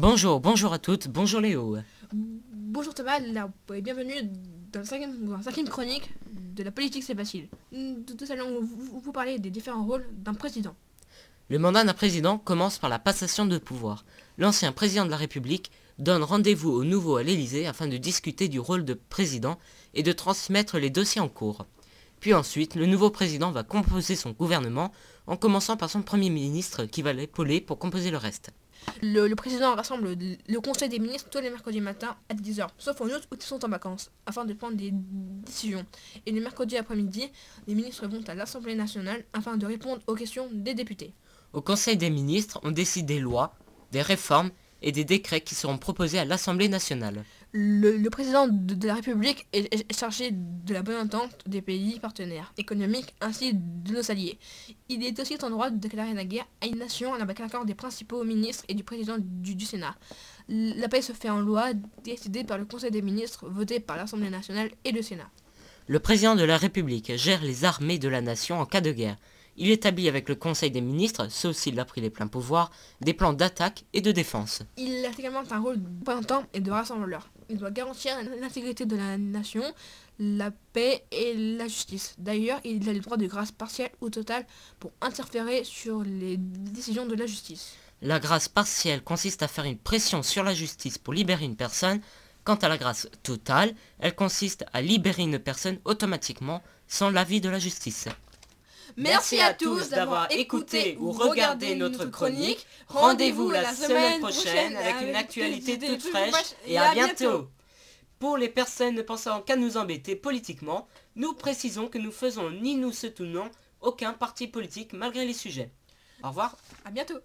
Bonjour, bonjour à toutes, bonjour Léo. Bonjour Thomas, et bienvenue dans la cinquième, chronique de la politique c'est facile. Nous allons vous, vous parler des différents rôles d'un président. Le mandat d'un président commence par la passation de pouvoir. L'ancien président de la République donne rendez-vous au nouveau à l'Élysée afin de discuter du rôle de président et de transmettre les dossiers en cours. Puis ensuite, le nouveau président va composer son gouvernement en commençant par son premier ministre qui va l'épauler pour composer le reste. Le, président rassemble le conseil des ministres tous les mercredis matin à 10h, sauf en août où ils sont en vacances, afin de prendre des décisions. Et le mercredi après-midi, les ministres vont à l'Assemblée nationale afin de répondre aux questions des députés. Au conseil des ministres, on décide des lois, des réformes et des décrets qui seront proposés à l'Assemblée nationale. Le, président de, la République est, chargé de la bonne entente des pays partenaires économiques ainsi de nos alliés. Il est aussi en droit de déclarer la guerre à une nation avec l'accord des principaux ministres et du président du, Sénat. La paix se fait en loi décidée par le Conseil des ministres, votée par l'Assemblée nationale et le Sénat. Le président de la République gère les armées de la nation en cas de guerre. Il établit avec le Conseil des ministres, sauf s'il a pris les pleins pouvoirs, des plans d'attaque et de défense. Il a également un rôle de représentant et de rassembleur. Il doit garantir l'intégrité de la nation, la paix et la justice. D'ailleurs, il a le droit de grâce partielle ou totale pour interférer sur les décisions de la justice. La grâce partielle consiste à faire une pression sur la justice pour libérer une personne. Quant à la grâce totale, elle consiste à libérer une personne automatiquement sans l'avis de la justice. Merci à tous d'avoir écouté ou regardé notre chronique. Rendez-vous la semaine prochaine avec une actualité toute fraîche et à bientôt. Pour les personnes ne pensant qu'à nous embêter politiquement, nous précisons que nous faisons ni nous soutenons aucun parti politique malgré les sujets. Au revoir. À bientôt.